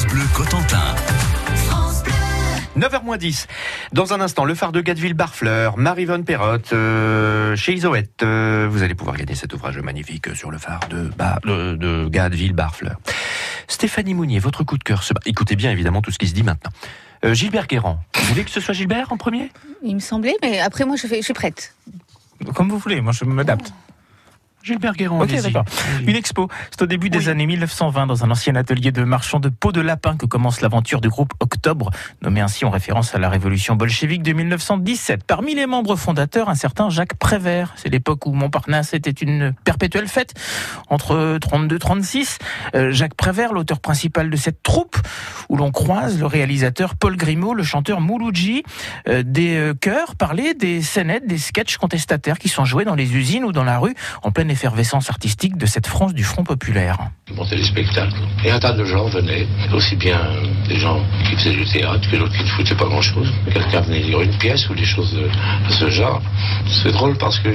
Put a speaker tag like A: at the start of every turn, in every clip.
A: France Bleu Cotentin.
B: 9h10. Dans un instant, le phare de Gadeville-Barfleur, Marie-Vonne Perrotte, euh, chez Isoette. Euh, vous allez pouvoir gagner cet ouvrage magnifique sur le phare de, bah, de, de Gadeville-Barfleur. Stéphanie Mounier, votre coup de cœur. Se... bat- Écoutez bien évidemment tout ce qui se dit maintenant. Euh, Gilbert Guérand. Vous voulez que ce soit Gilbert en premier?
C: Il me semblait, mais après moi je, fais, je suis prête.
D: Comme vous voulez, moi je m'adapte.
B: Gilbert.
D: Ok, d'accord. Une expo, c'est au début des années 1920 dans un ancien atelier de marchands de peau de lapin que commence l'aventure du groupe Nommé ainsi en référence à la révolution bolchevique de 1917. Parmi les membres fondateurs, un certain Jacques Prévert. C'est l'époque où Montparnasse était une perpétuelle fête, entre 32-36. Euh, Jacques Prévert, l'auteur principal de cette troupe, où l'on croise le réalisateur Paul Grimaud, le chanteur Mouloudji, euh, des euh, chœurs parler des scénettes, des sketchs contestataires qui sont joués dans les usines ou dans la rue en pleine effervescence artistique de cette France du Front populaire.
E: Montaient des spectacles. Et un tas de gens venaient, aussi bien des gens qui faisaient du théâtre que d'autres qui ne foutaient pas grand-chose. Quelqu'un venait lire une pièce ou des choses de ce genre. C'est drôle parce que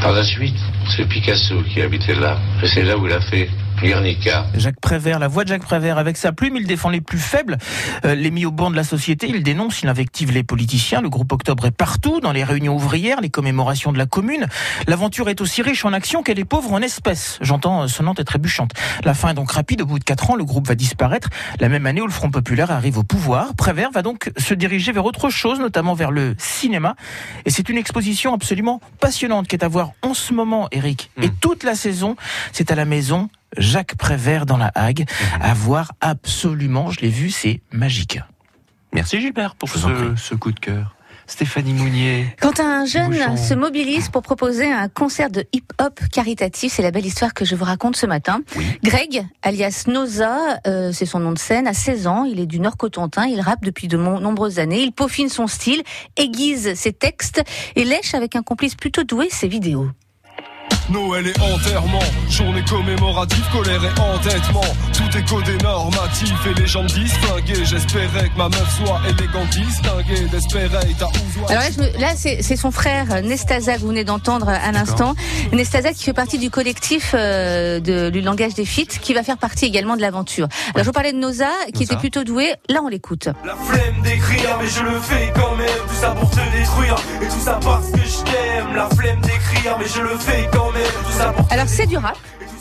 E: par la suite, c'est Picasso qui habitait là. Et c'est là où il a fait Guernica.
D: Jacques Prévert, la voix de Jacques Prévert, avec sa plume, il défend les plus faibles, euh, les mis au banc de la société, il dénonce, il invective les politiciens, le groupe Octobre est partout, dans les réunions ouvrières, les commémorations de la commune. L'aventure est aussi riche en actions qu'elle est pauvre en espèces, j'entends euh, sonnante et trébuchante. La fin est donc rapide, au bout de quatre ans, le groupe va disparaître, la même année où le Front Populaire arrive au pouvoir. Prévert va donc se diriger vers autre chose, notamment vers le cinéma, et c'est une exposition absolument passionnante qui est à voir en ce moment, Eric, et toute la saison, c'est à la maison Jacques Prévert dans la Hague. À voir absolument, je l'ai vu, c'est magique.
B: Merci Gilbert pour ce, coup de cœur. Stéphanie Mounier.
C: Quand un jeune
B: Bouchon.
C: se mobilise pour proposer un concert de hip-hop caritatif, c'est la belle histoire que je vous raconte ce matin.
B: Oui.
C: Greg, alias Noza, euh, c'est son nom de scène, a 16 ans, il est du Nord Cotentin, il rappe depuis de nombreuses années, il peaufine son style, aiguise ses textes et lèche avec un complice plutôt doué ses vidéos.
F: Noël et enterrement, journée commémorative, colère et entêtement. Tout est codé normatif et les gens disent flingué. J'espérais que ma meuf soit élégante, distinguée.
C: Alors là, me- là, c'est son frère Nestaza que vous venez d'entendre à l'instant. Nestaza qui fait partie du collectif euh, de, du langage des feats, qui va faire partie également de l'aventure. Alors je vous parlais de Noza, qui
B: Noza.
C: était plutôt doué. Là, on l'écoute.
G: La flemme d'écrire, mais je le fais quand même. Tout ça pour te détruire, et tout ça parce que je t'aime. La flemme d'écrire, mais je le fais quand même.
C: Alors c'est du rap.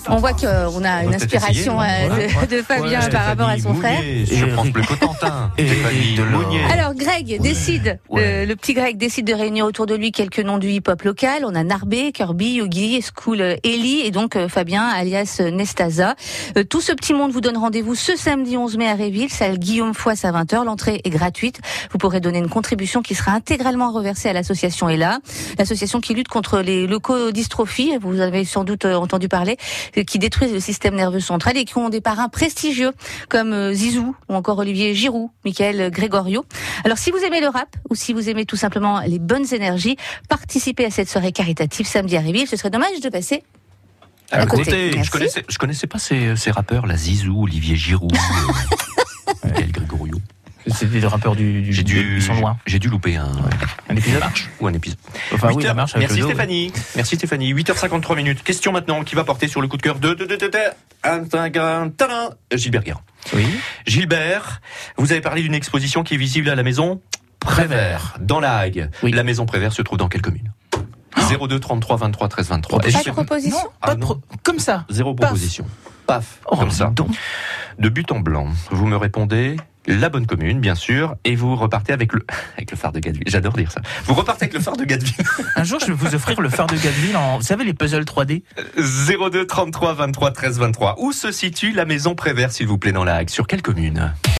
C: On voit qu'on a
B: On
C: une inspiration euh, de, de Fabien par rapport à son frère.
B: Je prends le Cotentin.
D: Et
B: Stéphanie
D: Delors.
B: Mounier.
C: Greg décide,
B: Ouais.
C: le petit Greg décide de réunir autour de lui quelques noms du hip-hop local. On a Narbé, Kirby, Yogi, School euh, Ellie et donc euh, Fabien alias euh, Nestaza. Euh, tout ce petit monde vous donne rendez-vous ce samedi 11 mai à Réville, salle Guillaume Foisse à 20h. L'entrée est gratuite. Vous pourrez donner une contribution qui sera intégralement reversée à l'association ELA, l'association qui lutte contre les leucodystrophies, vous avez sans doute entendu parler, qui détruisent le système nerveux central et qui ont des parrains prestigieux comme Zizou ou encore Olivier Giroud, Michael Grégorio. Alors si vous aimez le rap ou si vous aimez tout simplement les bonnes énergies, participez à cette soirée caritative samedi à Réville. Ce serait dommage de passer à côté.
B: Je connaissais, je connaissais pas ces, ces rappeurs, la Zizou, Olivier Giroud, euh, Michael Gregorio.
D: C'est des rappeurs du, du
B: J'ai dû,
D: ils sont loin.
B: j'ai dû louper un,
D: Un épisode
B: ou un épisode.
D: Enfin oui,
B: 8
D: la
B: heures.
D: marche avec
B: Merci
D: le dos,
B: Stéphanie. Merci Stéphanie. 8h53 minutes. Question maintenant qui va porter sur le coup de cœur de, de, de, de, de, Gilbert Guérin.
D: Oui.
B: Gilbert, vous avez parlé d'une exposition qui est visible à la maison Prévert, dans la Hague.
D: Oui.
B: La maison Prévert se trouve dans quelle commune? 02 33 23 13 23.
C: Pas de proposition
B: Ah
D: Pas de
B: non.
D: pro- Comme ça.
B: Zéro
D: Paf.
B: proposition. Paf,
D: Oh,
B: comme ça.
D: dis donc.
B: De but en blanc, vous me répondez la bonne commune, bien sûr, et vous repartez avec le, avec le phare de Gadeville. J'adore dire ça. Vous repartez avec le phare de Gadeville.
D: Un jour, je vais vous offrir le phare de Gadeville en, vous savez, les puzzles 3D.
B: 02 33 23 13 23. Où se situe la maison Prévert, s'il vous plaît, dans la Hague Sur quelle commune?